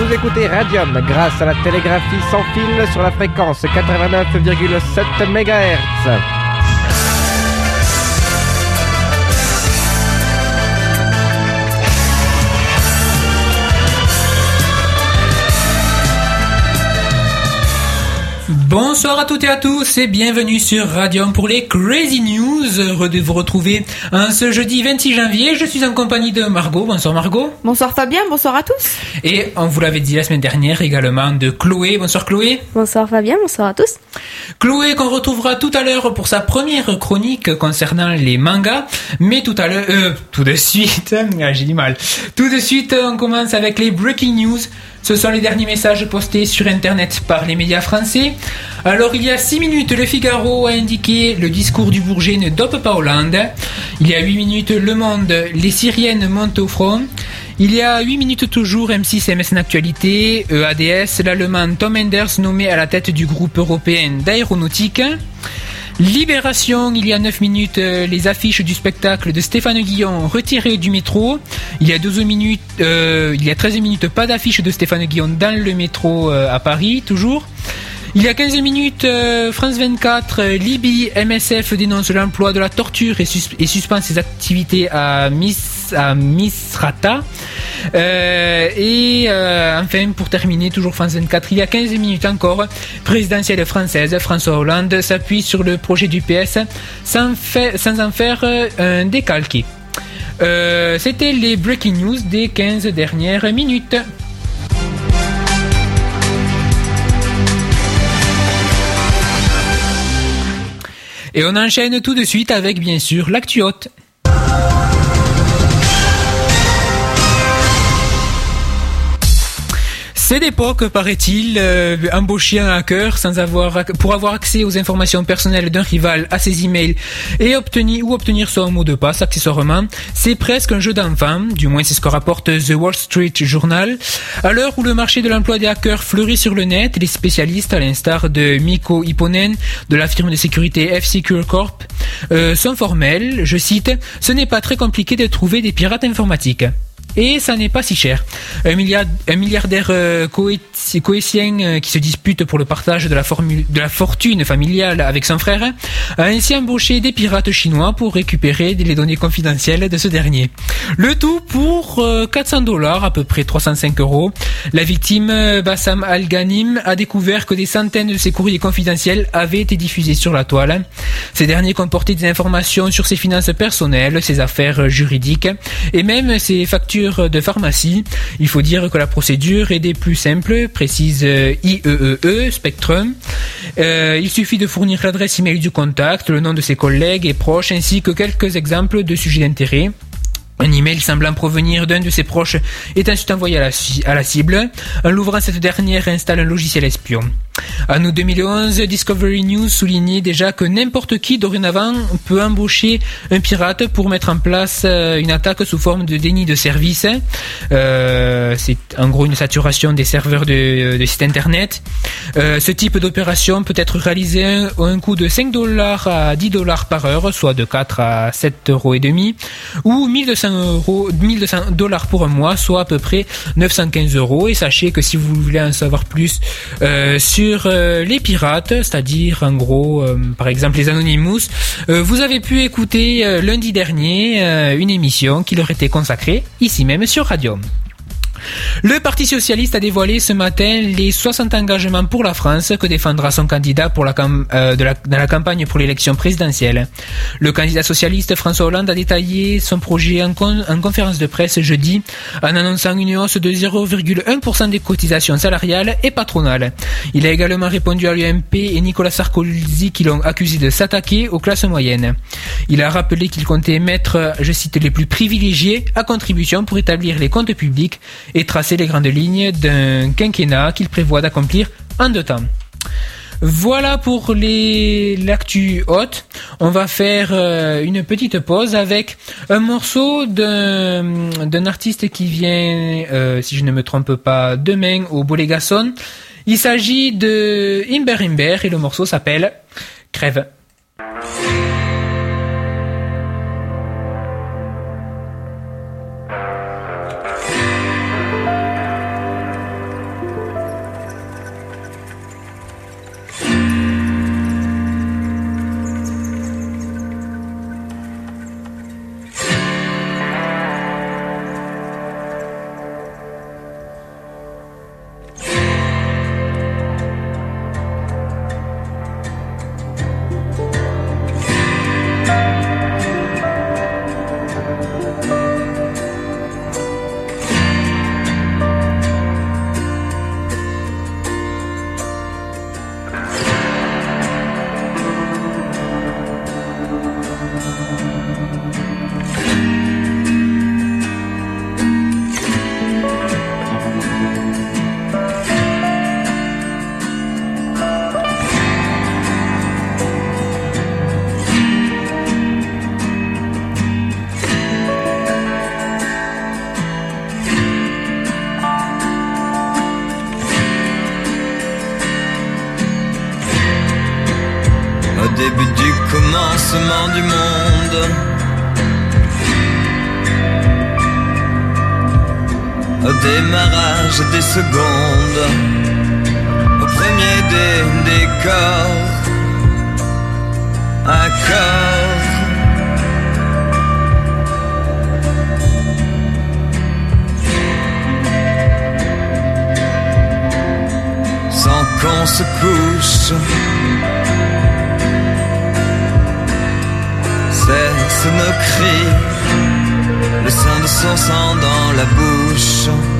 Vous écoutez Radium grâce à la télégraphie sans fil sur la fréquence 89,7 MHz. Bonsoir à toutes et à tous et bienvenue sur Radium pour les Crazy News. Heureux de vous retrouver un ce jeudi 26 janvier. Je suis en compagnie de Margot. Bonsoir Margot. Bonsoir Fabien, bonsoir à tous. Et on vous l'avait dit la semaine dernière également de Chloé. Bonsoir Chloé. Bonsoir Fabien, bonsoir à tous. Chloé qu'on retrouvera tout à l'heure pour sa première chronique concernant les mangas. Mais tout à l'heure, euh, tout de suite, ah, j'ai du mal. Tout de suite, on commence avec les breaking news. Ce sont les derniers messages postés sur Internet par les médias français. Alors il y a 6 minutes, le Figaro a indiqué le discours du Bourget ne dope pas Hollande. Il y a 8 minutes, Le Monde, les Syriennes montent au front. Il y a 8 minutes toujours, M6 MS Actualité, EADS, l'Allemand Tom Enders nommé à la tête du groupe européen d'aéronautique. Libération, il y a 9 minutes, les affiches du spectacle de Stéphane Guillon retirées du métro. Il y a 12 minutes, euh, il y a 13 minutes, pas d'affiche de Stéphane Guillon dans le métro euh, à Paris, toujours. Il y a 15 minutes, France 24, Libye, MSF dénonce l'emploi de la torture et, suspend ses activités à, Misrata. Euh, et euh, enfin, pour terminer, toujours France 24, il y a 15 minutes encore, présidentielle française, François Hollande s'appuie sur le projet du PS sans, sans en faire euh, un décalqué. C'était les breaking news des 15 dernières minutes. Et on enchaîne tout de suite avec bien sûr l'actu. C'est d'époque, paraît-il, euh, embaucher un hacker sans avoir, pour avoir accès aux informations personnelles d'un rival à ses emails et obtenir ou obtenir son mot de passe accessoirement, c'est presque un jeu d'enfant, du moins c'est ce que rapporte The Wall Street Journal. À l'heure où le marché de l'emploi des hackers fleurit sur le net, les spécialistes, à l'instar de Mikko Hipponen de la firme de sécurité F-Secure Corp, euh, sont formels. Je cite, ce n'est pas très compliqué de trouver des pirates informatiques. Et ça n'est pas si cher. Un, milliard, un milliardaire euh, coétien euh, qui se dispute pour le partage de la, formule, de la fortune familiale avec son frère a ainsi embauché des pirates chinois pour récupérer les données confidentielles de ce dernier. Le tout pour 400 euh, dollars, à peu près 305 euros. La victime, euh, Bassam Al-Ghanim, a découvert que des centaines de ses courriers confidentiels avaient été diffusés sur la toile. Ces derniers comportaient des informations sur ses finances personnelles, ses affaires juridiques et même ses factures de pharmacie. Il faut dire que la procédure est des plus simples, précise IEEE euh, e, Spectrum. Euh, il suffit de fournir l'adresse email du contact, le nom de ses collègues et proches, ainsi que quelques exemples de sujets d'intérêt. Un email semblant provenir d'un de ses proches est ensuite envoyé à la cible. En l'ouvrant, cette dernière installe un logiciel espion. En août 2011, Discovery News soulignait déjà que n'importe qui dorénavant peut embaucher un pirate pour mettre en place euh, une attaque sous forme de déni de service. Euh, c'est en gros une saturation des serveurs de, de sites internet. Euh, ce type d'opération peut être réalisé à un coût de 5 dollars à 10 dollars par heure, soit de 4 à 7 euros et demi, ou 1200 euros, 1200 dollars pour un mois, soit à peu près 915 euros. Et sachez que si vous voulez en savoir plus sur euh, les pirates, c'est-à-dire en gros, euh, par exemple les Anonymous. Euh, vous avez pu écouter lundi dernier une émission qui leur était consacrée ici même sur Radium. Le Parti socialiste a dévoilé ce matin les 60 engagements pour la France que défendra son candidat pour euh, la, dans la campagne pour l'élection présidentielle. Le candidat socialiste François Hollande a détaillé son projet en, en conférence de presse jeudi en annonçant une hausse de 0,1% des cotisations salariales et patronales. Il a également répondu à l'UMP et Nicolas Sarkozy qui l'ont accusé de s'attaquer aux classes moyennes. Il a rappelé qu'il comptait mettre, je cite, les plus privilégiés à contribution pour établir les comptes publics tracer les grandes lignes d'un quinquennat qu'il prévoit d'accomplir en deux temps. Voilà pour les l'actu haute. On va faire euh, une petite pause avec un morceau d'un artiste qui vient, euh, si je ne me trompe pas, demain au Bolégason. Il s'agit de Imber Imber et le morceau s'appelle Crève. Se couche. Cesse nos cris, le sein de son sang dans la bouche.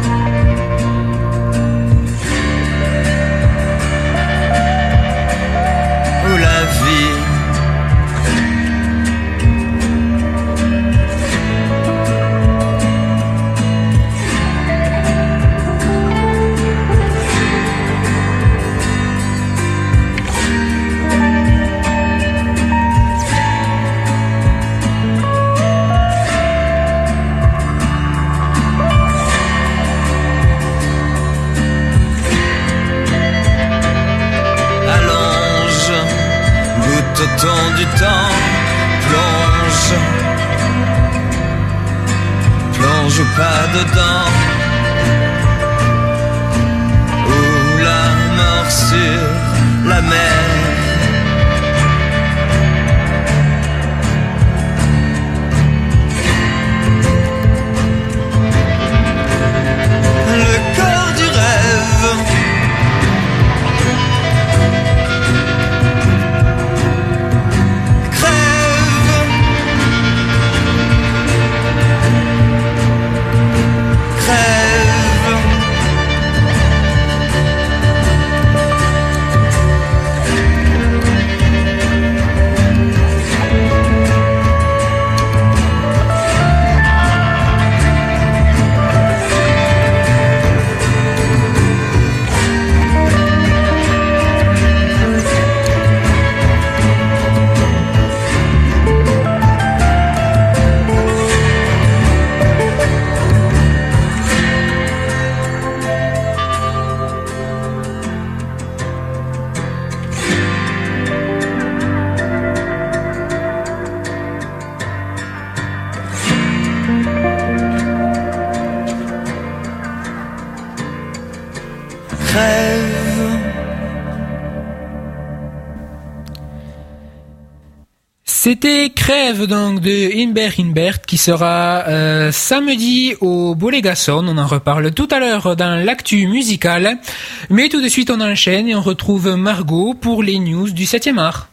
C'était Crève donc de Inbert Inbert qui sera euh, samedi au Bolégason. On en reparle tout à l'heure dans l'actu musical. Mais tout de suite on enchaîne et on retrouve Margot pour les news du 7e art.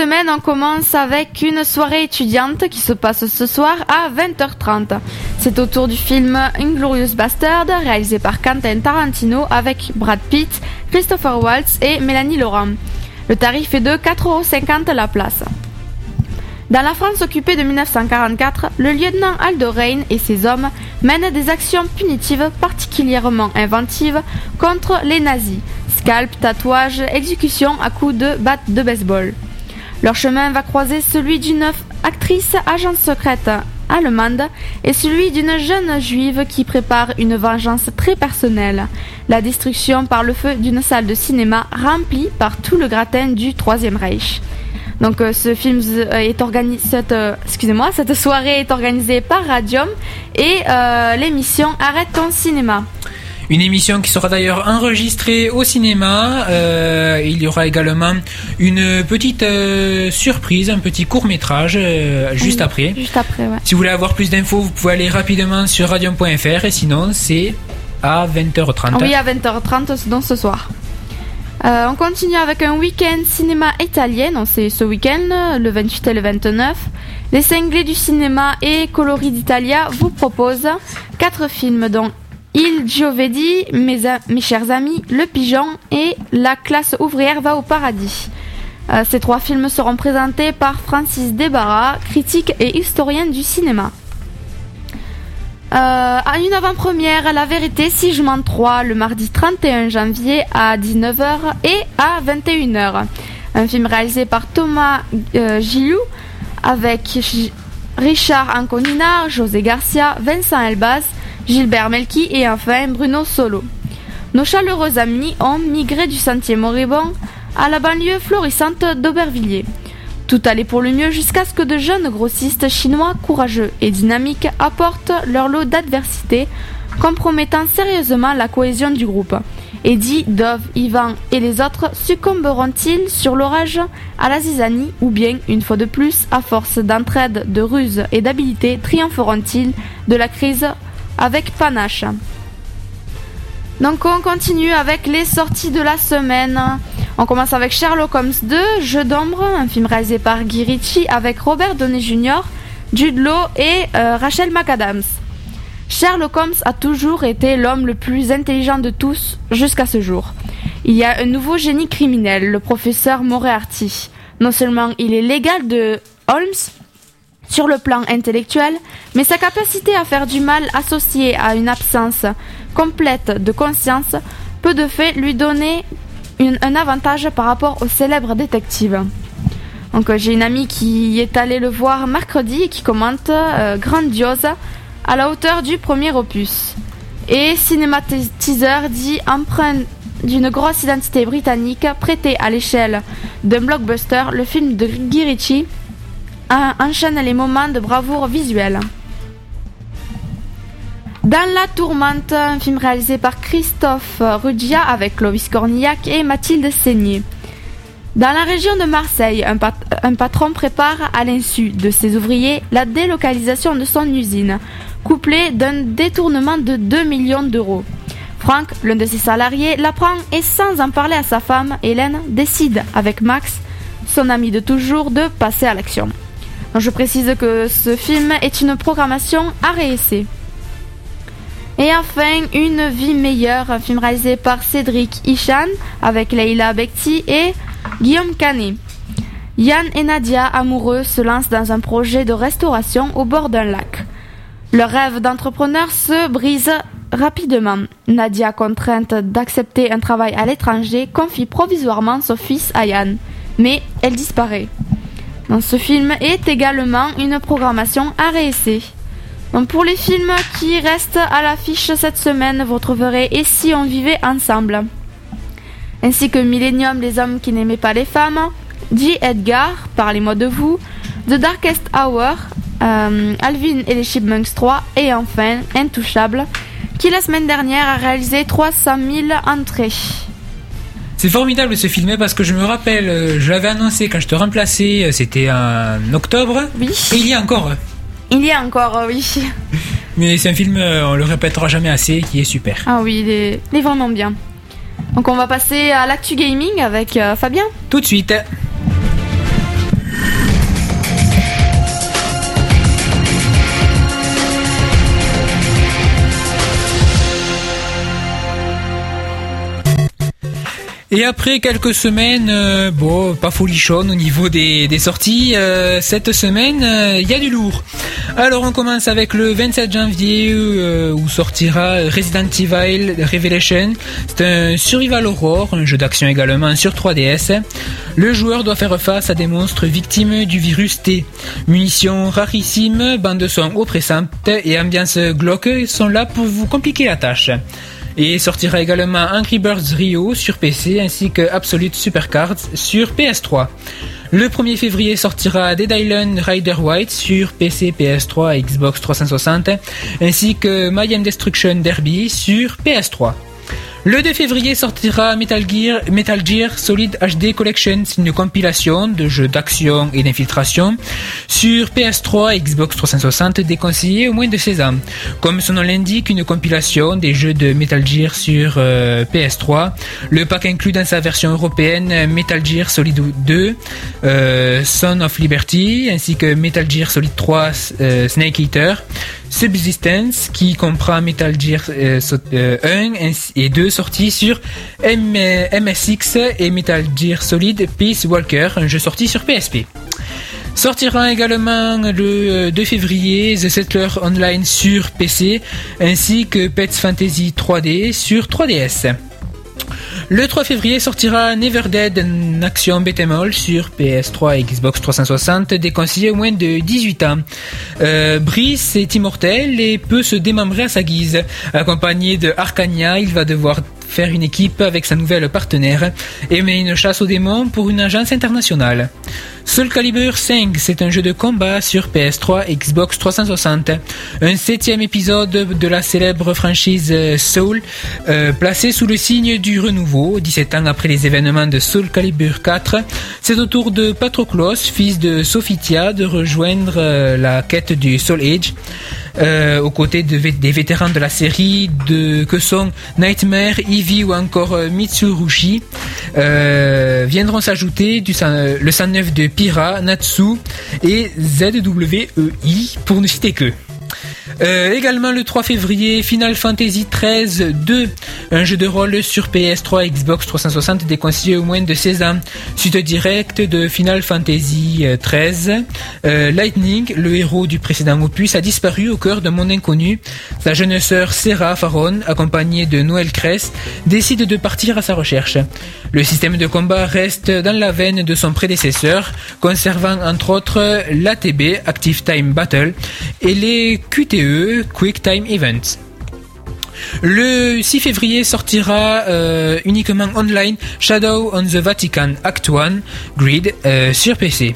Semaine, on commence avec une soirée étudiante qui se passe ce soir à 20h30. C'est au tour du film Inglorious Bastard, réalisé par Quentin Tarantino avec Brad Pitt, Christopher Waltz et Mélanie Laurent. Le tarif est de 4,50€ la place. Dans la France occupée de 1944, le lieutenant Aldo Rain et ses hommes mènent des actions punitives particulièrement inventives contre les nazis. Scalp, tatouage, exécution à coups de batte de baseball. Leur chemin va croiser celui d'une actrice agente secrète allemande et celui d'une jeune juive qui prépare une vengeance très personnelle. La destruction par le feu d'une salle de cinéma remplie par tout le gratin du Troisième Reich. Donc euh, ce film euh, est organisé, cette, euh, excusez-moi, cette soirée est organisée par Radium et l'émission Arrête ton cinéma. Une émission qui sera d'ailleurs enregistrée au cinéma. Euh, il y aura également une petite euh, surprise, un petit court métrage juste Oui, après. Juste après, ouais. Si vous voulez avoir plus d'infos, vous pouvez aller rapidement sur radium.fr et sinon c'est à 20h30. Ah Oui, à 20h30, donc ce soir. Euh, on continue avec un week-end cinéma italien, c'est ce week-end, le 28 et le 29. Les cinglés du cinéma et Colori d'Italia vous proposent quatre films dont Il Giovedì, mes, mes chers amis, Le Pigeon et La classe ouvrière va au paradis. Euh, ces trois films seront présentés par Francis Debarra, critique et historien du cinéma. Euh, à une avant-première, La Vérité si je m'en 3 le mardi 31 janvier à 19h et à 21h. un film réalisé par Thomas euh, avec Richard Anconina, José Garcia, Vincent Elbaz, Gilbert Melki et enfin Bruno Solo. Nos chaleureux amis ont migré du sentier moribond à la banlieue florissante d'Aubervilliers. Tout allait pour le mieux jusqu'à ce que de jeunes grossistes chinois courageux et dynamiques apportent leur lot d'adversité, compromettant sérieusement la cohésion du groupe. Eddie, Dove, Ivan et les autres succomberont-ils sur l'orage à la zizanie ou bien, une fois de plus, à force d'entraide, de ruse et d'habileté, triompheront-ils de la crise avec panache donc on continue avec les sorties de la semaine. On commence avec Sherlock Holmes 2, Jeu d'ombre, un film réalisé par Guy Ritchie avec Robert Downey Jr., Jude Law et euh, Rachel McAdams. Sherlock Holmes a toujours été l'homme le plus intelligent de tous jusqu'à ce jour. Il y a un nouveau génie criminel, le professeur Moriarty. Non seulement il est l'égal de Holmes sur le plan intellectuel, mais sa capacité à faire du mal associée à une absence complète de conscience peut de fait lui donner un avantage par rapport au célèbre détective. Donc euh, j'ai une amie qui est allée le voir mercredi et qui commente euh, grandiose à la hauteur du premier opus. Et Cinématiseur dit empreint d'une grosse identité britannique prêtée à l'échelle d'un blockbuster, le film de Guy Ritchie enchaîne les moments de bravoure visuelle. Dans la tourmente, un film réalisé par Christophe Ruggia avec Clovis Cornillac et Mathilde Seigné. Dans la région de Marseille, un, un patron prépare à l'insu de ses ouvriers la délocalisation de son usine, couplée d'un détournement de 2 millions d'euros. Franck, l'un de ses salariés, l'apprend et sans en parler à sa femme, Hélène, décide avec Max, son ami de toujours, de passer à l'action. Je précise que ce film est une programmation à réessayer. Et enfin, Une vie meilleure, film réalisé par Cédric Ishan avec Leila Bekti et Guillaume Canet. Yann et Nadia, amoureux, se lancent dans un projet de restauration au bord d'un lac. Leur rêve d'entrepreneur se brise rapidement. Nadia, contrainte d'accepter un travail à l'étranger, confie provisoirement son fils à Yann. Mais elle disparaît. Ce film est également une programmation à réessayer. Pour les films qui restent à l'affiche cette semaine, vous retrouverez Et si on vivait ensemble ainsi que Millennium, les hommes qui n'aimaient pas les femmes, J. Edgar, Parlez-moi de vous, The Darkest Hour, euh, Alvin et les Chipmunks 3, et enfin Intouchable, qui la semaine dernière a réalisé 300 000 entrées. C'est formidable ce film parce que je me rappelle, euh, je l'avais annoncé quand je te remplaçais, euh, c'était en octobre. Oui, Et il y a encore. il y a encore, euh, oui. Mais c'est un film, on le répétera jamais assez, qui est super. Ah oui, il est, il est vraiment bien. Donc on va passer à l'actu gaming avec Fabien. Tout de suite. Et après quelques semaines, euh, bon, pas folichonne au niveau des, des sorties, euh, cette semaine, euh, il y a du lourd. Alors on commence avec le 27 janvier où sortira Resident Evil Revelation. C'est un survival horror, un jeu d'action également sur 3DS. Le joueur doit faire face à des monstres victimes du virus T. Munitions rarissimes, bande son oppressante et ambiance glauque sont là pour vous compliquer la tâche. Et sortira également Angry Birds Rio sur PC ainsi que Absolute Supercards sur PS3. Le 1er février sortira Dead Island Rider White sur PC, PS3 et Xbox 360 ainsi que Mayhem Destruction Derby sur PS3. Le 2 février sortira Metal Gear, Solid HD Collection, une compilation de jeux d'action et d'infiltration sur PS3 et Xbox 360 déconseillés au moins de 16 ans. Comme son nom l'indique, une compilation des jeux de Metal Gear sur euh, PS3. Le pack inclut dans sa version européenne Metal Gear Solid 2, euh, Son of Liberty, ainsi que Metal Gear Solid 3 euh, Snake Eater. Subsistence qui comprend Metal Gear euh, so- euh, 1 ainsi- et 2 sortis sur MSX et Metal Gear Solid Peace Walker, un jeu sorti sur PSP. Sortira également le euh, 2 février The Settler Online sur PC ainsi que Pets Fantasy 3D sur 3DS. Le 3 février sortira Never Dead, en action beat'em sur PS3 et Xbox 360, déconseillé au moins de 18 ans. Euh, Brice est immortel et peut se démembrer à sa guise. Accompagné de Arcania, il va devoir faire une équipe avec sa nouvelle partenaire et mener une chasse aux démons pour une agence internationale. Soul Calibur 5, c'est un jeu de combat sur PS3 et Xbox 360. Un septième épisode de la célèbre franchise Soul, euh, placé sous le signe du renouveau, 17 ans après les événements de Soul Calibur 4. C'est au tour de Patroclos, fils de Sophitia, de rejoindre euh, la quête du Soul Age. Euh, aux côtés des vétérans de la série que sont Nightmare, Eevee ou encore Mitsurushi, viendront s'ajouter le 109 de Pira, Natsu et ZWEI pour ne citer que. Euh, également le 3 février, Final Fantasy XIII 2, un jeu de rôle sur PS3 Xbox 360 déconseillé au moins de 16 ans. Suite directe de Final Fantasy XIII, euh, Lightning, le héros du précédent opus, a disparu au cœur d'un monde inconnu. Sa jeune sœur Sarah Faron, accompagnée de Noël Cress, décide de partir à sa recherche. Le système de combat reste dans la veine de son prédécesseur, conservant entre autres l'ATB, Active Time Battle, et les QTE, Quick Time Events. Le 6 février sortira euh, uniquement online Shadow on the Vatican Act 1 Grid euh, sur PC.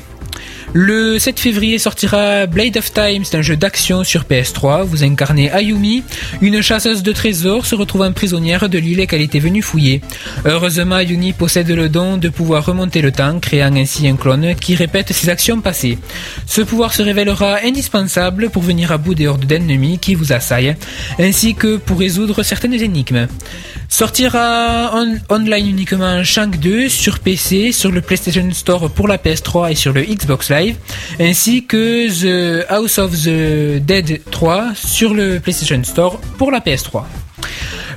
Le 7 février sortira Blade of Time, c'est un jeu d'action sur PS3. Vous incarnez Ayumi, une chasseuse de trésors se retrouvant prisonnière de l'île qu'elle était venue fouiller. Heureusement, Ayumi possède le don de pouvoir remonter le temps, créant ainsi un clone qui répète ses actions passées. Ce pouvoir se révélera indispensable pour venir à bout des hordes d'ennemis qui vous assaillent, ainsi que pour résoudre certaines énigmes. Sortira online uniquement Shank 2 sur PC, sur le PlayStation Store pour la PS3 et sur le Xbox Live, ainsi que The House of the Dead 3 sur le PlayStation Store pour la PS3.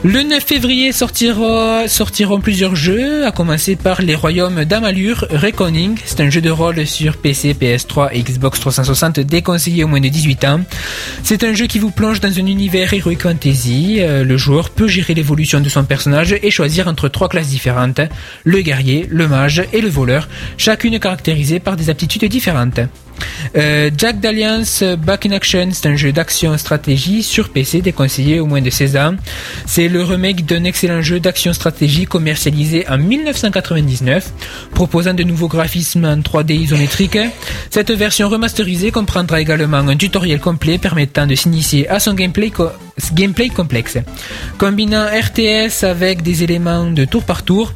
Le 9 février sortiront plusieurs jeux, à commencer par Les Royaumes d'Amalur Reckoning. C'est un jeu de rôle sur PC, PS3 et Xbox 360 déconseillé au moins de 18 ans. C'est un jeu qui vous plonge dans un univers Heroic Fantasy. Euh, le joueur peut gérer l'évolution de son personnage et choisir entre trois classes différentes, le guerrier, le mage et le voleur, chacune caractérisée par des aptitudes différentes. Euh, Jack d'Alliance Back in Action, c'est un jeu d'action-stratégie sur PC déconseillé au moins de 16 ans. C'est le remake d'un excellent jeu d'action-stratégie commercialisé en 1999, proposant de nouveaux graphismes en 3D isométrique. Cette version remasterisée comprendra également un tutoriel complet permettant de s'initier à son gameplay, gameplay complexe. Combinant RTS avec des éléments de tour par tour,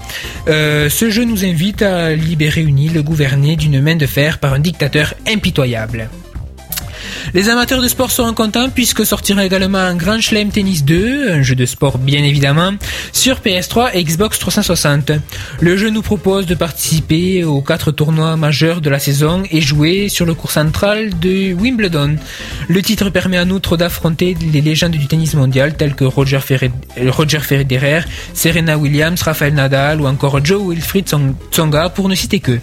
euh, ce jeu nous invite à libérer une île gouvernée d'une main de fer par un dictateur impitoyable. Les amateurs de sport seront contents puisque sortira également un Grand Chelem Tennis 2, un jeu de sport bien évidemment, sur PS3 et Xbox 360. Le jeu nous propose de participer aux quatre tournois majeurs de la saison et jouer sur le cours central de Wimbledon. Le titre permet en outre d'affronter les légendes du tennis mondial telles que Roger, Federer, Serena Williams, Rafael Nadal ou encore Joe Wilfried Tsonga pour ne citer que.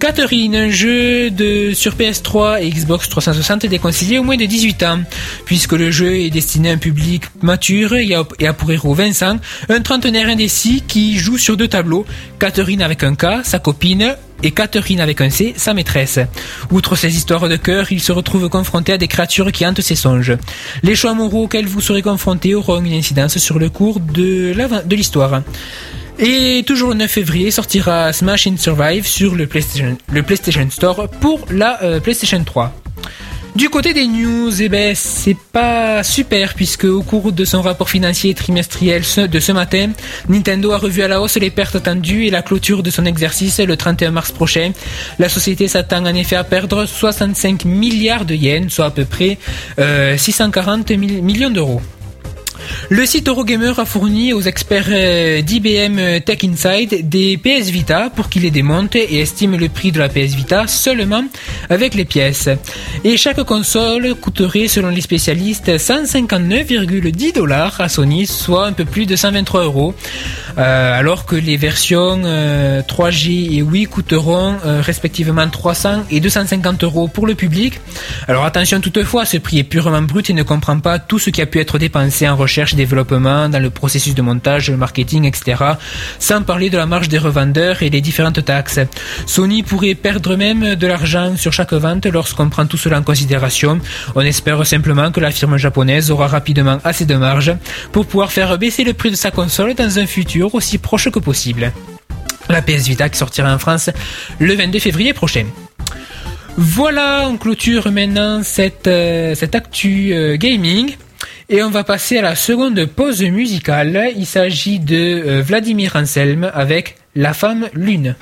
Catherine, un jeu de sur PS3 et Xbox 360 est déconseillé au moins de 18 ans, puisque le jeu est destiné à un public mature et a, pour héros Vincent, un trentenaire indécis qui joue sur deux tableaux, Catherine avec un K, sa copine, et Catherine avec un C, sa maîtresse. Outre ces histoires de cœur, il se retrouve confronté à des créatures qui hantent ses songes. Les choix moraux auxquels vous serez confrontés auront une incidence sur le cours de l'histoire. Et toujours le 9 février sortira Smash in Survive sur le PlayStation, Store pour la euh, PlayStation 3. Du côté des news, eh ben, c'est pas super puisque au cours de son rapport financier trimestriel de ce matin, Nintendo a revu à la hausse les pertes attendues et la clôture de son exercice le 31 mars prochain. La société s'attend en effet à perdre 65 milliards de yens, soit à peu près 640 euh, millions d'euros. Le site Eurogamer a fourni aux experts euh, d'IBM Tech Inside des PS Vita pour qu'ils les démontent et estiment le prix de la PS Vita seulement avec les pièces. Et chaque console coûterait, selon les spécialistes, 159,10 dollars à Sony, soit un peu plus de 123 euros, euh, alors que les versions 3G euh, et Wii coûteront respectivement 300 et 250 euros pour le public. Alors attention toutefois, ce prix est purement brut et ne comprend pas tout ce qui a pu être dépensé en recherche recherche et développement, dans le processus de montage, le marketing, etc. Sans parler de la marge des revendeurs et les différentes taxes. Sony pourrait perdre même de l'argent sur chaque vente lorsqu'on prend tout cela en considération. On espère simplement que la firme japonaise aura rapidement assez de marge pour pouvoir faire baisser le prix de sa console dans un futur aussi proche que possible. La PS Vita qui sortira en France le 22 février prochain. Voilà, on clôture maintenant cette, euh, cette actu euh, gaming. Et on va passer à la seconde pause musicale. Il s'agit de euh, Vladimir Anselm avec La femme lune.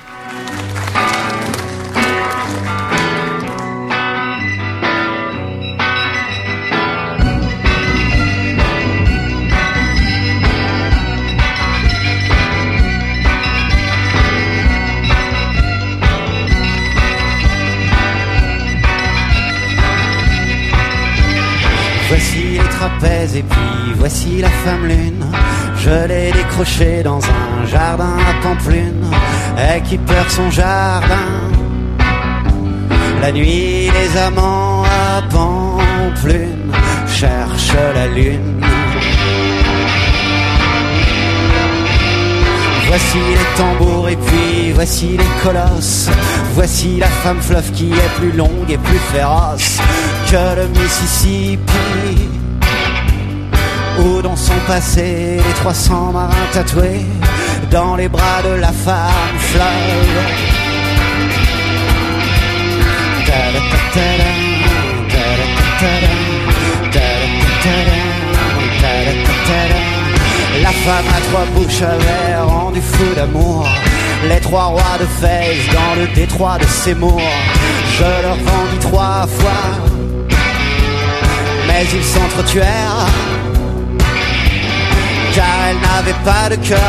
Et puis voici la femme lune. Je l'ai décrochée dans un jardin à Pamplune, et qui perd son jardin. La nuit, les amants à Pamplune cherchent la lune. Voici les tambours et puis voici les colosses. Voici la femme fleuve qui est plus longue et plus féroce que le Mississippi. Où dans son passé les 300 marins tatoués dans les bras de la femme fleuve. La femme à trois bouches avait rendu fou d'amour. Les trois rois de Fès dans le détroit de Seymour. Je leur vendis trois fois Mais ils s'entretuèrent N'avaient pas de cœur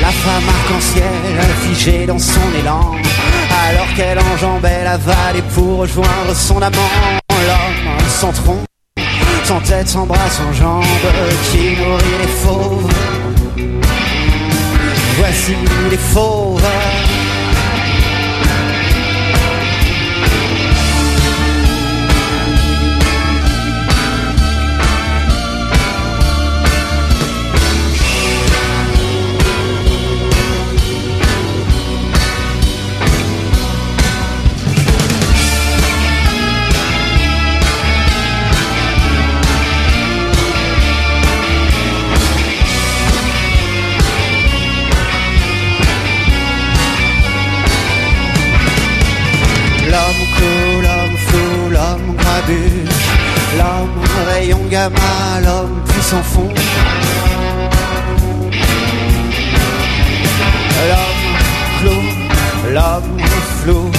La femme arc-en-ciel figée dans son élan Alors qu'elle enjambait la vallée pour rejoindre son amant L'homme sans tronc sans tête, sans bras, sans jambes, qui nourrit les fauves. Voici les fauves. Grabuge, l'homme rayon gamma, l'homme puissant fond. L'homme clou, l'homme flou,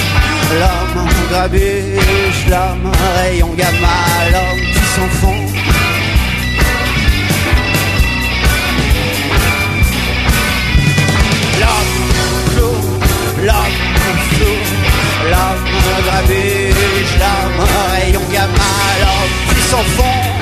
l'homme grabuge, l'homme rayon gamma, l'homme puissant fond. L'homme clou, l'homme flou, l'homme grabuge, l'homme rayon gamma, l'homme puissant fond. L'homme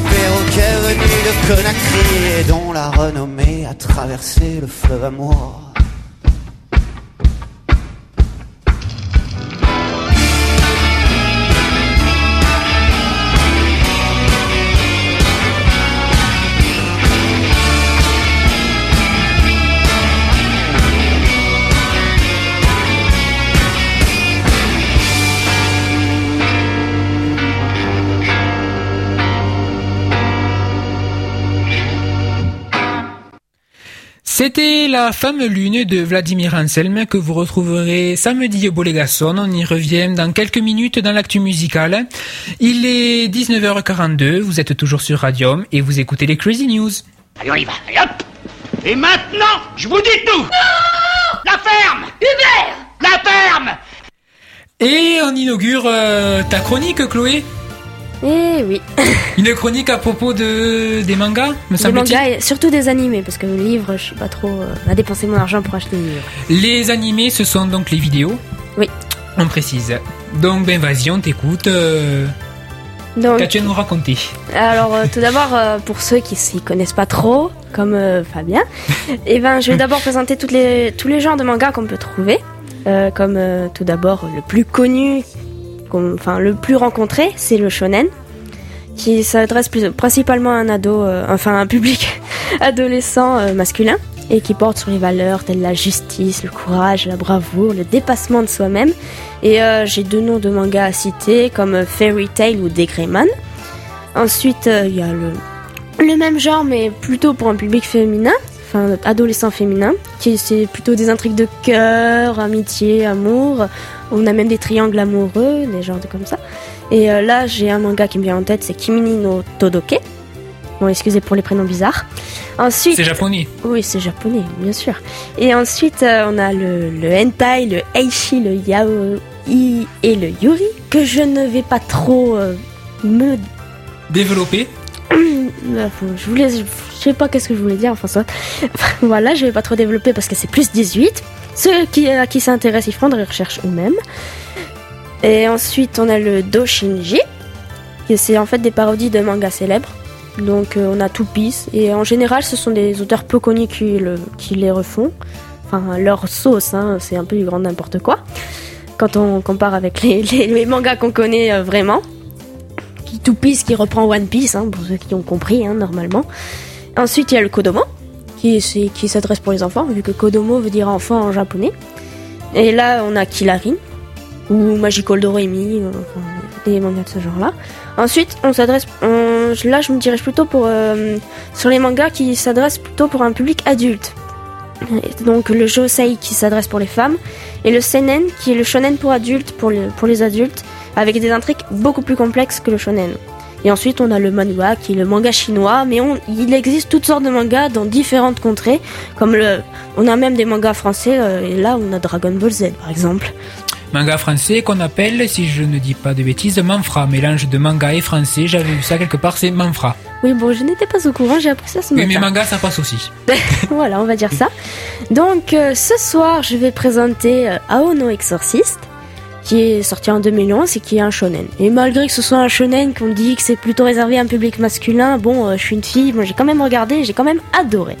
perroquets venus de Conakry et dont la renommée a traversé le fleuve amour. C'était la femme lune de Vladimir Anselm que vous retrouverez samedi au Bolégason. On y revient dans quelques minutes dans l'actu musicale. Il est 19h42, vous êtes toujours sur Radium et vous écoutez les Crazy News. Allez, on y va. Allez, hop Et maintenant, je vous dis tout La ferme Hubert La ferme Et on inaugure euh, ta chronique, Chloé? Eh oui, Une chronique à propos de des mangas, me des semble-t-il. mangas et surtout des animés parce que le livre, je suis pas trop euh, à dépenser mon argent pour acheter des livres. Les animés, ce sont donc les vidéos. Oui. On précise. Donc, ben vas-y, on t'écoute. Euh, Donc, Qu'as-tu à nous raconter? Alors euh, tout d'abord euh, pour ceux qui s'y connaissent pas trop, comme euh, Fabien, eh ben je vais d'abord présenter toutes les tous les genres de mangas qu'on peut trouver, Euh, comme euh, tout d'abord le plus connu, enfin le plus rencontré, c'est le shonen, qui s'adresse principalement à un ado, euh, enfin un public adolescent euh, masculin et qui porte sur les valeurs telles la justice, le courage, la bravoure, le dépassement de soi-même. Et euh, j'ai deux noms de mangas à citer comme Fairy Tail ou Degreyman. Ensuite, il y a le même genre mais plutôt pour un public féminin, enfin adolescent féminin, qui c'est plutôt des intrigues de cœur, amitié, amour. On a même des triangles amoureux, des genres de comme ça. Et euh, là, j'ai un manga qui me vient en tête, c'est Kimini no Todoke. Bon, excusez pour les prénoms bizarres. Ensuite, C'est japonais. oui, c'est japonais, bien sûr. Et ensuite, euh, on a le, le hentai, le eishi, le yaoi et le yuri, que je ne vais pas trop euh, me... Développé. euh, je voulais... Je sais pas qu'est-ce que je voulais dire, enfin soit. voilà, je vais pas trop développer parce que c'est plus 18. Ceux qui, à qui s'intéressent, ils feront des recherches eux-mêmes. Et ensuite, on a le doshinji, qui c'est en fait des parodies de mangas célèbres. Donc euh, on a Two Piece et en général ce sont des auteurs peu connus qui, le- qui les refont. Enfin leur sauce, hein, c'est un peu du grand n'importe quoi. Quand on compare avec les, mangas qu'on connaît euh, vraiment. Two Piece qui reprend One Piece, hein, pour ceux qui ont compris hein, normalement. Ensuite il y a le Kodomo, qui, qui s'adresse pour les enfants, vu que Kodomo veut dire enfant en japonais. Et là on a Kilarin, ou Magical Doremi, euh, enfin, des mangas de ce genre-là. Ensuite, on s'adresse, là je me dirige plutôt pour euh, sur les mangas qui s'adressent plutôt pour un public adulte. Donc le josei qui s'adresse pour les femmes et le seinen qui est le shonen pour adultes pour pour les adultes avec des intrigues beaucoup plus complexes que le shonen. Et ensuite on a le manhwa qui est le manga chinois, mais on, il existe toutes sortes de mangas dans différentes contrées, comme le, on a même des mangas français euh, et là on a Dragon Ball Z par exemple. Manga français qu'on appelle, si je ne dis pas de bêtises, manfra. Mélange de manga et français. J'avais vu ça quelque part, c'est manfra. Oui bon je n'étais pas au courant, j'ai appris ça ce Mais matin. mes mangas, ça passe aussi. voilà, on va dire ça. Donc euh, ce soir, je vais présenter euh, Aono Exorcist, qui est sorti en 2011 et qui est un shonen. Et malgré que ce soit un shonen, qu'on dit que c'est plutôt réservé à un public masculin, bon, euh, je suis une fille, moi j'ai quand même regardé, j'ai quand même adoré.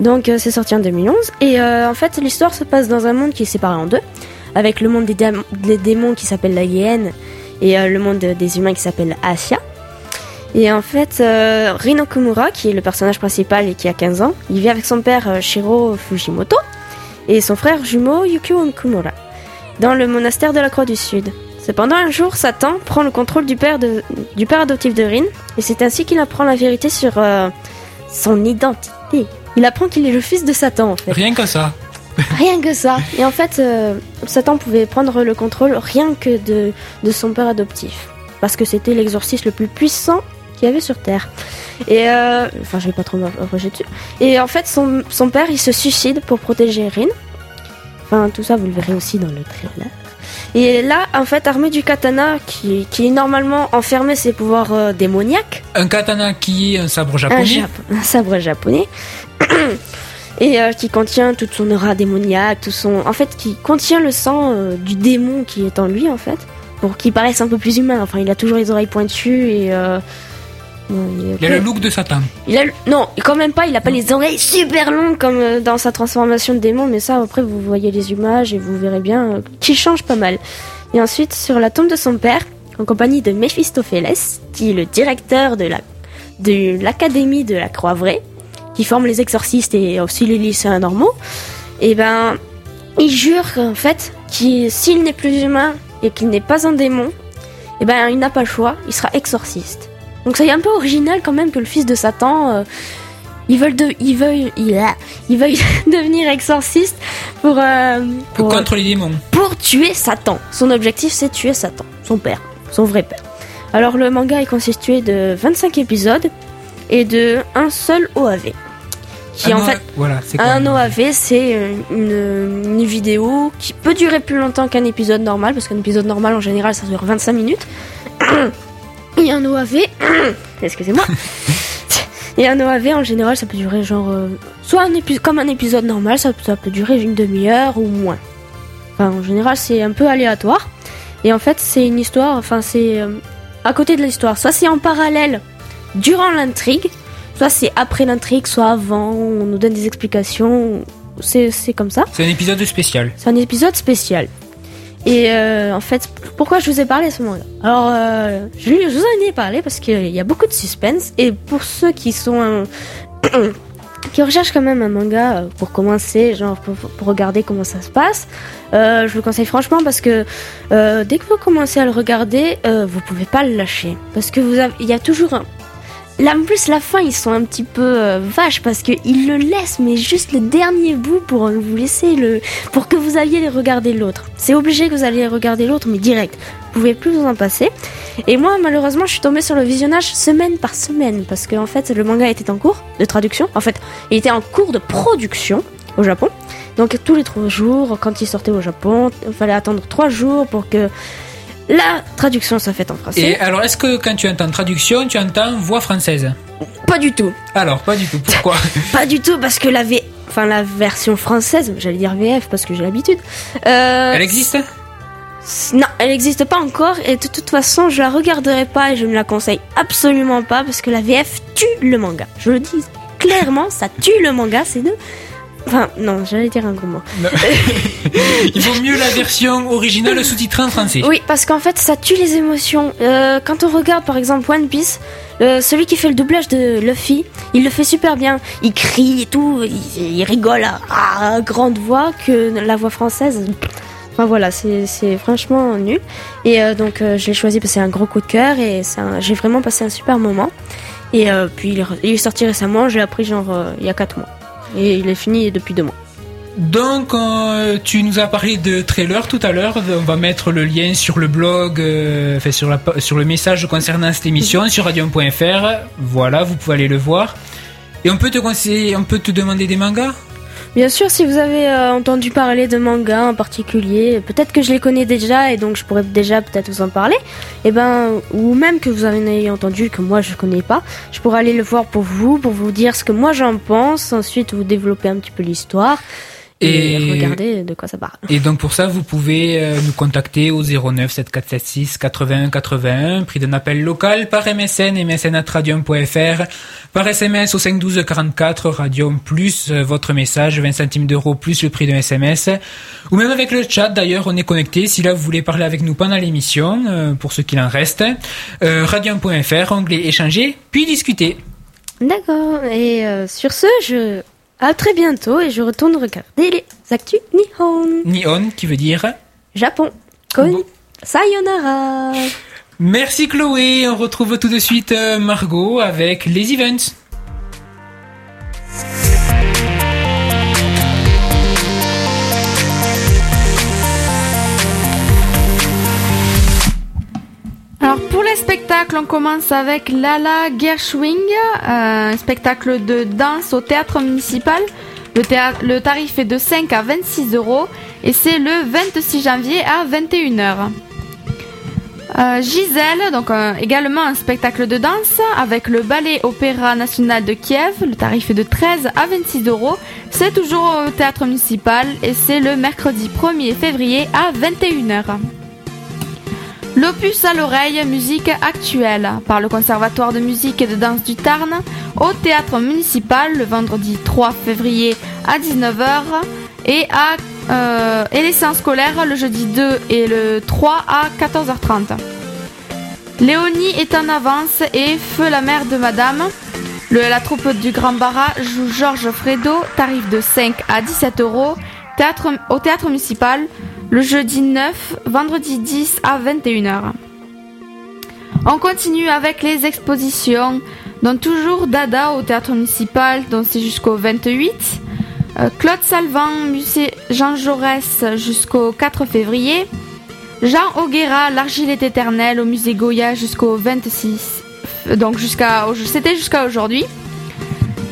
Donc euh, c'est sorti en 2011 et euh, en fait l'histoire se passe dans un monde qui est séparé en deux, avec le monde des, des démons qui s'appelle la hyène et le monde des humains qui s'appelle Asia. Et en fait, Rino Kumura, qui est le personnage principal et qui a 15 ans, il vit avec son père Shiro Fujimoto et son frère jumeau Yukio Kumura dans le monastère de la Croix du Sud. Cependant, un jour, Satan prend le contrôle du père, de- du père adoptif de Rin et c'est ainsi qu'il apprend la vérité sur euh, son identité. Il apprend qu'il est le fils de Satan en fait. Rien que ça. Rien que ça. Et en fait, euh, Satan pouvait prendre le contrôle rien que de, de son père adoptif. Parce que c'était l'exorciste le plus puissant qu'il y avait sur Terre. Et euh, enfin, je vais pas trop m'approcher dessus. Et en fait, son, son père, il se suicide pour protéger Rin. Enfin, tout ça, vous le verrez aussi dans le trailer. Et là, en fait, armé du katana, qui, qui est normalement enfermé ses pouvoirs euh, démoniaques, Un katana qui est un sabre un, japonais. Jap- un sabre japonais et euh, qui contient toute son aura démoniaque, tout son, en fait, qui contient le sang euh, du démon qui est en lui en fait, pour qu'il paraisse un peu plus humain. Enfin, il a toujours les oreilles pointues et il, a le look de Satan. il a le- non, quand même pas. Il a pas les oreilles super longues comme euh, dans sa transformation de démon, mais ça après vous voyez les images et vous verrez bien euh, qu'il change pas mal. Et ensuite sur la tombe de son père, en compagnie de Mephistopheles, qui est le directeur de la de l'académie de la Croix Vraie, qui forme les exorcistes et aussi les lycéens normaux, et ben il jure en fait qu'il s'il n'est plus humain et qu'il n'est pas un démon, et ben il n'a pas le choix, il sera exorciste. Donc c'est un peu original quand même que le fils de Satan, euh, ils veulent, de, ils veulent, ils, ils veulent devenir exorcistes pour, euh, pour, Contre les démons. pour tuer Satan. Son objectif, c'est tuer Satan, son père, son vrai père. Alors le manga est constitué de 25 épisodes et de un seul OAV. Qui Ah en non, fait, voilà, un OAV, c'est euh, une, une vidéo qui peut durer plus longtemps qu'un épisode normal, parce qu'un épisode normal en général ça dure 25 minutes. Et un OAV, excusez-moi, et un OAV en général ça peut durer genre, euh, soit un épisode comme un épisode normal, ça, ça peut durer une demi-heure ou moins. Enfin, en général c'est un peu aléatoire. Et en fait c'est une histoire, enfin c'est euh, à côté de l'histoire, soit c'est en parallèle durant l'intrigue, soit c'est après l'intrigue, soit avant, on nous donne des explications, c'est c'est comme ça. C'est un épisode spécial. C'est un épisode spécial. Et euh, en fait, pourquoi je vous ai parlé de ce manga Alors, euh, je, vous en ai parlé parce qu'il y a beaucoup de suspense. Et pour ceux qui sont euh, qui recherchent quand même un manga euh, pour commencer, genre pour, regarder comment ça se passe, euh, je vous conseille franchement parce que euh, dès que vous commencez à le regarder, vous pouvez pas le lâcher parce que vous avez, il y a toujours un Là, en plus, la fin, ils sont un petit peu euh, vaches parce qu'ils le laissent, mais juste le dernier bout pour vous laisser le. pour que vous alliez regarder l'autre. C'est obligé que vous alliez regarder l'autre, mais direct. Vous pouvez plus vous en passer. Et moi, malheureusement, je suis tombée sur le visionnage semaine par semaine parce que, en fait, le manga était en cours de traduction. En fait, il était en cours de production au Japon. Donc, tous les trois jours, quand il sortait au Japon, il fallait attendre trois jours pour que la traduction soit faite en français. Et alors, est-ce que quand tu entends traduction, tu entends voix française Pas du tout. Alors, pas du tout. Pourquoi Pas du tout parce que la V, enfin la version française, j'allais dire VF parce que j'ai l'habitude. Euh, Elle existe Non, elle n'existe pas encore et de toute façon je la regarderai pas et je ne la conseille absolument pas parce que la VF tue le manga. Je le dis clairement, ça tue le manga, c'est de. Enfin non, j'allais dire un gros mot. Il vaut mieux la version originale sous-titrée en français. Oui, parce qu'en fait, ça tue les émotions. Euh, quand on regarde par exemple One Piece, euh, celui qui fait le doublage de Luffy, il le fait super bien. Il crie et tout, il, il rigole à, à grande voix que la voix française. Enfin voilà, c'est franchement nul. Et euh, donc je l'ai choisi parce que c'est un gros coup de cœur et j'ai vraiment passé un super moment. Et puis il est, re- il est sorti récemment, j'ai appris genre il y a 4 mois. Et il est fini depuis 2 mois. Donc, euh, tu nous as parlé de trailer tout à l'heure. On va mettre le lien sur le blog, euh, sur le message concernant cette émission sur radium.fr. Voilà, vous pouvez aller le voir. Et on peut te conseiller, on peut te demander des mangas? Bien sûr, si vous avez euh, entendu parler de mangas en particulier, peut-être que je les connais déjà et donc je pourrais déjà peut-être vous en parler. Et ben, ou même que vous en ayez entendu que moi je connais pas, je pourrais aller le voir pour vous, pour vous dire ce que moi j'en pense. Ensuite, vous développer un petit peu l'histoire et, Et- regarder de quoi ça parle. Et donc pour ça, vous pouvez euh, nous contacter au 09 7476 81 81, prix d'un appel local par MSN, msn@radium.fr, par SMS au 512 44 Radium plus euh, votre message 20 centimes d'euros plus le prix d'un SMS, ou même avec le chat. D'ailleurs, on est connecté. Si là vous voulez parler avec nous pendant l'émission, euh, pour ce qu'il en reste, euh, radium.fr, onglet échanger, puis discuter. D'accord. Et euh, sur ce, je à très bientôt et je retourne regarder les actus Nihon Nihon, qui veut dire. Japon. Kon Bon. Sayonara. Merci Chloé. On retrouve tout de suite euh, Margot avec les events. Alors pour les spectacles, on commence avec Lala Gershwing, euh, un spectacle de danse au théâtre municipal. Le, tarif est de 5 à 26 euros et c'est le 26 janvier à 21h. Euh, Gisèle, donc euh, également un spectacle de danse avec le Ballet Opéra National de Kiev. Le tarif est de 13 à 26 euros. C'est toujours au théâtre municipal et c'est le mercredi 1er février à 21h. L'opus à l'oreille, musique actuelle, par le Conservatoire de musique et de danse du Tarn, au théâtre municipal le vendredi 3 février à 19h et à euh, et les séances scolaires le jeudi 2 et le 3 à 14h30. Léonie est en avance et Feu la mère de Madame. La troupe du Grand Barra joue Georges Fredo, tarif de 5 à 17 euros, théâtre, au théâtre municipal le jeudi 9, vendredi 10 à 21h. On continue avec les expositions. Donc toujours Dada au théâtre municipal, donc c'est jusqu'au 28. Euh, Claude Salvan, musée Jean Jaurès jusqu'au 4 février. Jean Auguera, l'argile est éternelle au musée Goya jusqu'au 26. Donc jusqu'à c'était jusqu'à aujourd'hui.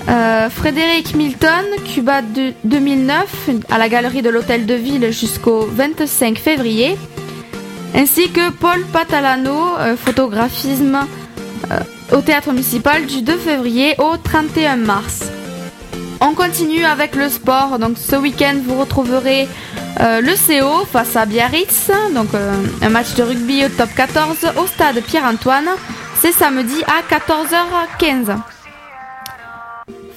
Euh, Frédéric Milton, Cuba de 2009, à la galerie de l'Hôtel de Ville jusqu'au 25 février. Ainsi que Paul Patalano, euh, photographisme au théâtre municipal du 2 février au 31 mars. On continue avec le sport. Donc ce week-end, vous retrouverez euh, le CO face à Biarritz. Donc euh, un match de rugby au top 14 au stade Pierre-Antoine. C'est samedi à 14h15.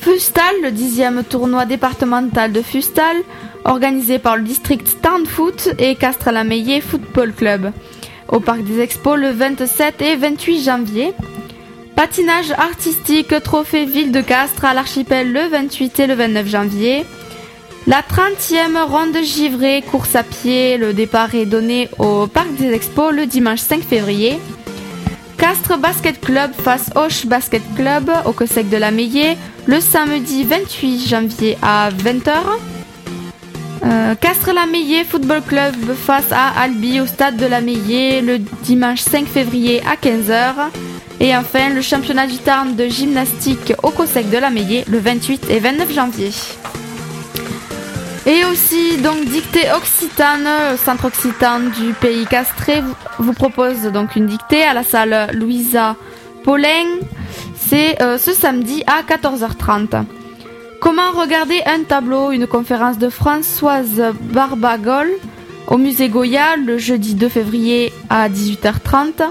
Fustal, le dixième tournoi départemental de Fustal, organisé par le district Stand Foot et Castres-la-Meillé Football Club, au Parc des Expos le 27 et 28 janvier. Patinage artistique, trophée Ville de Castres à l'archipel le 28 et le 29 janvier. La 30e ronde givrée, course à pied, le départ est donné au Parc des Expos le dimanche 5 février. Castres Basket Club face Hoche Basket Club au Cossec de la Meillée le samedi 28 janvier à 20h. Euh, Castres la Football Club face à Albi au stade de la le dimanche 5 février à 15h. Et enfin, le championnat du Tarn de gymnastique au COSEC de la le 28 et 29 janvier. Et aussi, donc, dictée occitane, centre occitane du pays castré vous propose donc une dictée à la salle Louisa Paulin. C'est euh, ce samedi à 14h30. Comment regarder un tableau? Une conférence de Françoise Barbagol au musée Goya le jeudi 2 février à 18h30.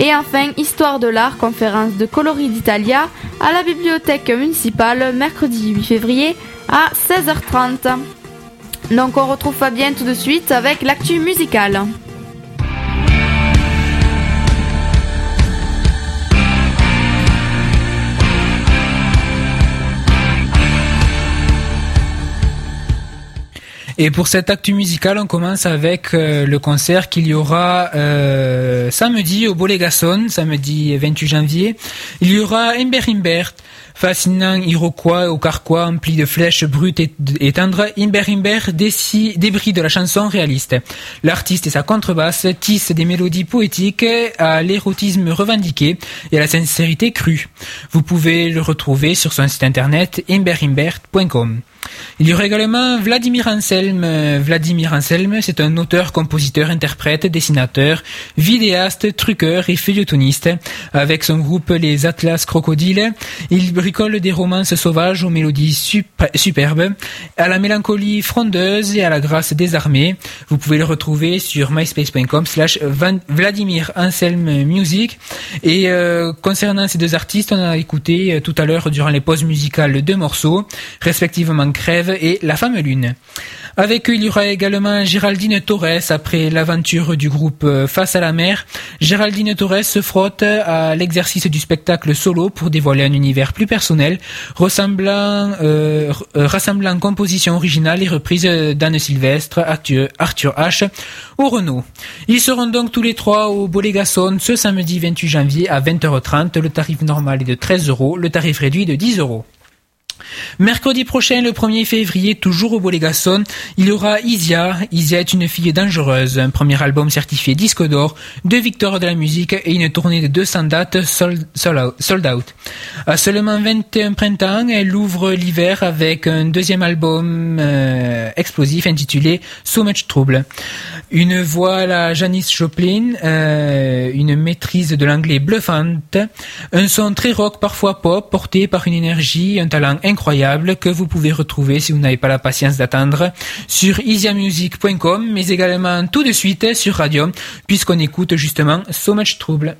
Et enfin, Histoire de l'art, conférence de Colori d'Italia à la bibliothèque municipale mercredi 8 février à 16h30. Donc on retrouve Fabien tout de suite avec l'actu musicale. Et pour cette actu musicale, on commence avec euh, le concert qu'il y aura euh, samedi au Bolégason, samedi 28 janvier. Il y aura Imbert Imbert, fascinant Iroquois au carquois empli de flèches brutes et, tendres, Imbert Imbert débris de la chanson réaliste. L'artiste et sa contrebasse tissent des mélodies poétiques à l'érotisme revendiqué et à la sincérité crue. Vous pouvez le retrouver sur son site internet imberimbert.com. Il y aura également Vladimir Anselm. Vladimir Anselm, c'est un auteur, compositeur, interprète, dessinateur, vidéaste, truqueur et feuilletoniste. Avec son groupe Les Atlas Crocodiles, il bricole des romances sauvages aux mélodies superbes, à la mélancolie frondeuse et à la grâce désarmée. Vous pouvez le retrouver sur myspace.com slash Vladimir Anselm Music. Et euh, concernant ces deux artistes, on a écouté euh, tout à l'heure durant les pauses musicales deux morceaux, respectivement Crève et La Femme Lune. Avec eux, il y aura également Géraldine Torres après l'aventure du groupe euh, Face à la mer. Géraldine Torres se frotte à l'exercice du spectacle solo pour dévoiler un univers plus personnel, euh, euh, rassemblant composition originale et reprise d'Anne Sylvestre, Arthur, H. ou Renault. Ils seront donc tous les trois au Bolégason ce samedi 28 janvier à 20h30. Le tarif normal est de 13 euros, le tarif réduit de 10 euros. Mercredi prochain, le 1er février, toujours au Bolégason, il y aura Isia. Isia est une fille dangereuse. Un premier album certifié disque d'or, deux victoires de la musique et une tournée de 200 dates sold, out. À seulement 21 printemps, elle ouvre l'hiver avec un deuxième album euh, explosif intitulé So Much Trouble. Une voix à la Janice Joplin, euh, une maîtrise de l'anglais bluffante, un son très rock, parfois pop, porté par une énergie, un talent incroyable que vous pouvez retrouver si vous n'avez pas la patience d'attendre sur easymusic.com mais également tout de suite sur Radio puisqu'on écoute justement So Much Trouble.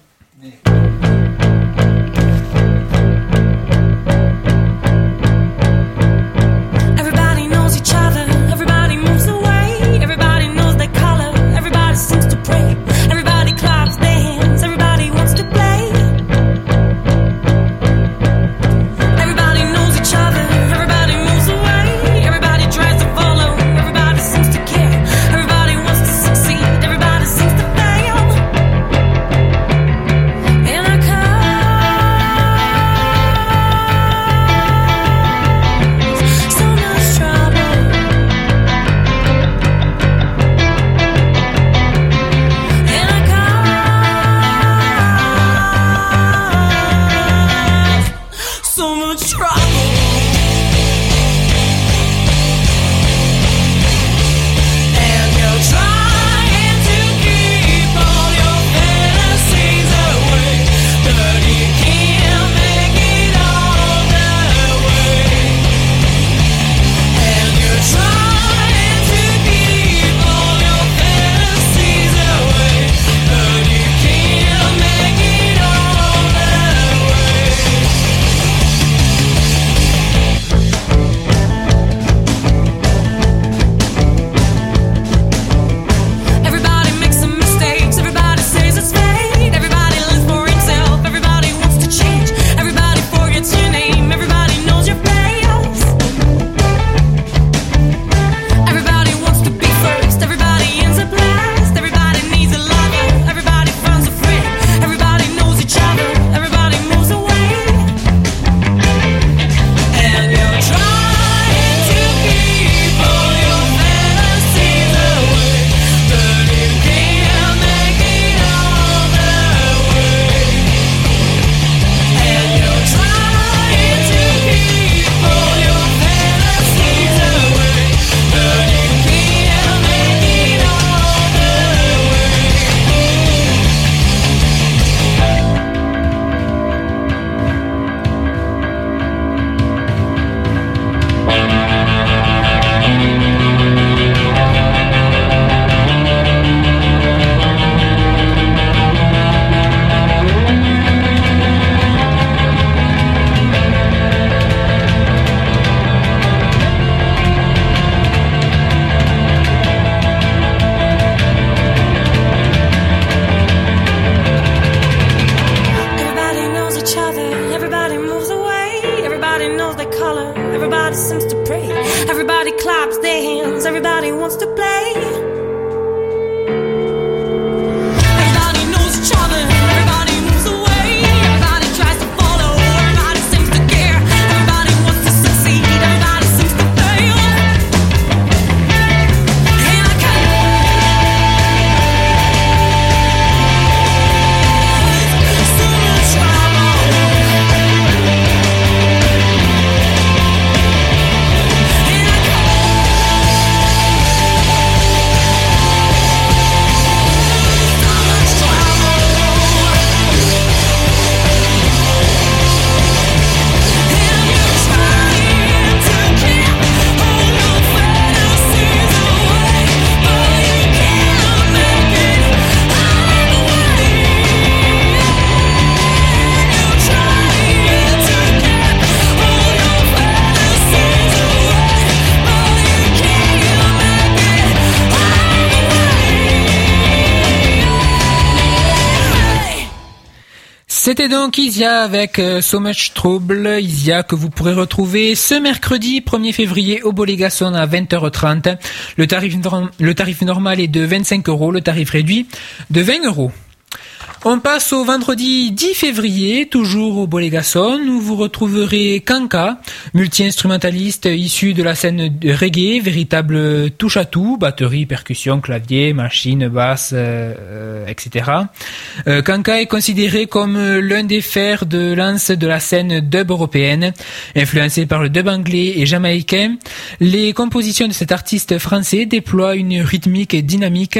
everybody wants to play. C'était donc Isia avec euh, So Much Trouble, Isia que vous pourrez retrouver ce mercredi 1er février au Bolégason à 20h30. Le tarif, le tarif normal est de 25 euros, le tarif réduit de 20 euros. On passe au vendredi 10 février, toujours au Bolégason, où vous retrouverez Kanka, multi-instrumentaliste issu de la scène reggae, véritable touche-à-tout, batterie, percussion, clavier, machine, basse, euh, euh, etc. Euh, Kanka est considéré comme l'un des fers de lance de la scène dub européenne, influencé par le dub anglais et jamaïcain. Les compositions de cet artiste français déploient une rythmique dynamique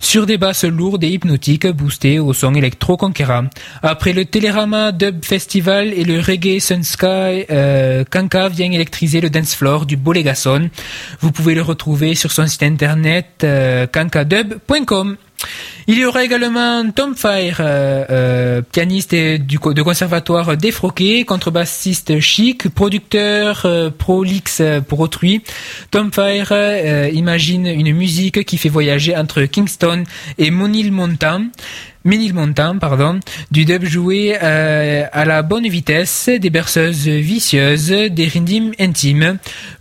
sur des basses lourdes et hypnotiques boostées au son Electro Conquera. Après le Télérama Dub Festival et le Reggae Sun Sky, euh, Kanka vient électriser le dance floor du Bolégason. Vous pouvez le retrouver sur son site internet euh, kankadub.com. Il y aura également Tom Fire, euh, pianiste du, de conservatoire défroqué, contrebassiste chic, producteur euh, prolix pour autrui. Tom Fire imagine une musique qui fait voyager entre Kingston et Monilmontant. Ménilmontant, pardon, du dub joué euh, à la bonne vitesse, des berceuses vicieuses, des rindimes intimes,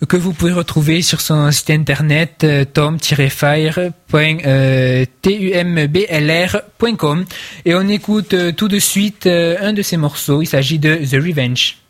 que vous pouvez retrouver sur son site internet euh, tom-fire.tumblr.com. Et on écoute euh, tout de suite un de ces morceaux, il s'agit de The Revenge.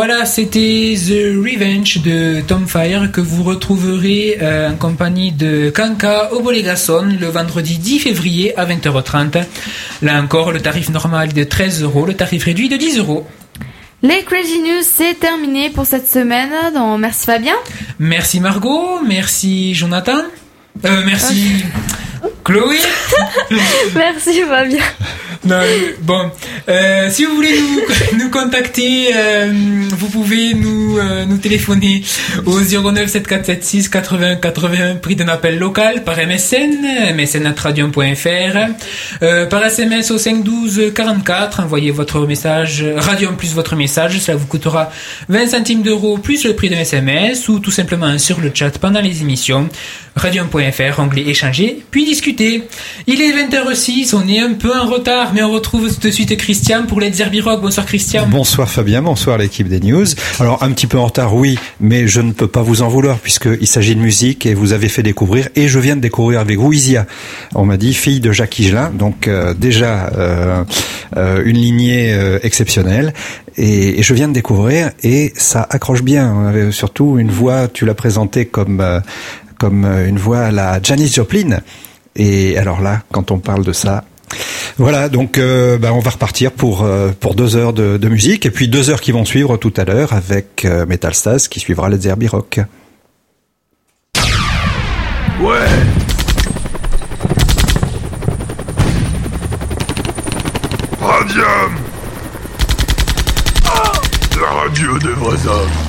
Voilà, c'était The Revenge de Tom Fire que vous retrouverez euh, en compagnie de Kanka au Bolégason le vendredi 10 février à 20h30. Là encore, le tarif normal est de 13 euros, le tarif réduit de 10 euros. Les Crazy News, c'est terminé pour cette semaine. Donc, merci Fabien. Merci Margot, merci Jonathan, euh, merci Chloé. Merci Fabien. Non, bon, euh, si vous voulez nous, nous contacter, euh, vous pouvez nous, euh, nous téléphoner au 09 7476 80 81, prix d'un appel local par MSN, msn.radium.fr, par SMS au 512 44, envoyez votre message, Radium plus votre message, cela vous coûtera 20 centimes d'euros plus le prix d'un SMS, ou tout simplement sur le chat pendant les émissions, radium.fr, onglet échanger, puis discuter. Il est 20h06, on est un peu en retard, mais on retrouve tout de suite Christian pour les. Bonsoir Christian. Bonsoir Fabien, bonsoir l'équipe des news. Alors un petit peu en retard, oui, mais je ne peux pas vous en vouloir puisqu'il s'agit de musique et vous avez fait découvrir et je viens de découvrir avec vous Isia. On m'a dit fille de Jacques Higelin, donc euh, déjà euh, euh, une lignée exceptionnelle et, je viens de découvrir et ça accroche bien. Euh, Surtout une voix, tu l'as présentée comme comme une voix à la Janis Joplin. Et alors là, quand on parle de ça, voilà, donc euh, bah, on va repartir pour euh, deux heures de, musique et puis deux heures qui vont suivre tout à l'heure avec euh, Metal Stas qui suivra les Zerbi Rock. Ouais. Radium. La radio des vrais hommes